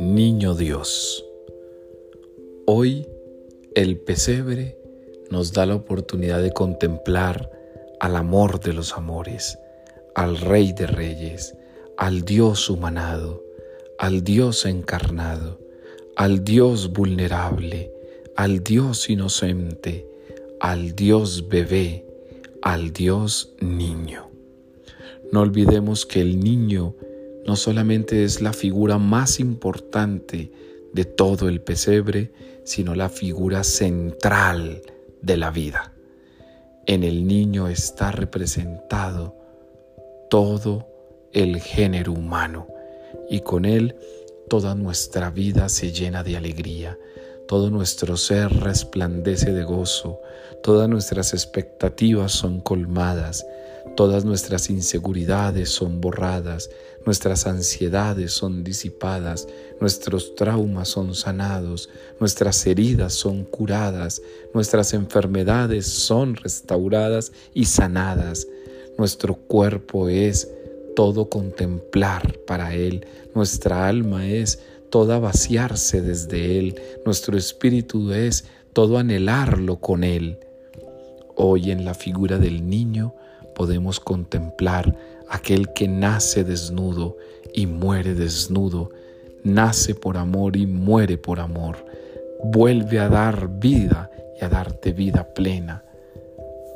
Niño Dios, hoy el pesebre nos da la oportunidad de contemplar al amor de los amores, al Rey de Reyes, al Dios humanado, al Dios encarnado, al Dios vulnerable, al Dios inocente, al Dios bebé, al Dios niño. No olvidemos que el niño no solamente es la figura más importante de todo el pesebre, sino la figura central de la vida. En el niño está representado todo el género humano y con él toda nuestra vida se llena de alegría, todo nuestro ser resplandece de gozo, todas nuestras expectativas son colmadas, todas nuestras inseguridades son borradas, nuestras ansiedades son disipadas, nuestros traumas son sanados, nuestras heridas son curadas, nuestras enfermedades son restauradas y sanadas. Nuestro cuerpo es todo contemplar para Él, nuestra alma es toda vaciarse desde Él, nuestro espíritu es todo anhelarlo con Él. Hoy en la figura del niño podemos contemplar aquel que nace desnudo y muere desnudo, nace por amor y muere por amor, vuelve a dar vida y a darte vida plena.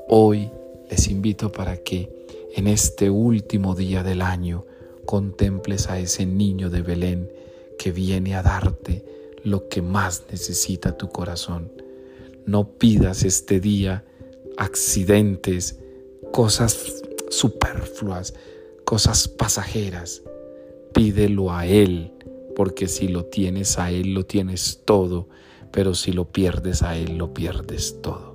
Hoy les invito para que en este último día del año contemples a ese niño de Belén que viene a darte lo que más necesita tu corazón. No pidas este día accidentes, cosas superfluas, cosas pasajeras. Pídelo a Él, porque si lo tienes a Él lo tienes todo, pero si lo pierdes a Él lo pierdes todo.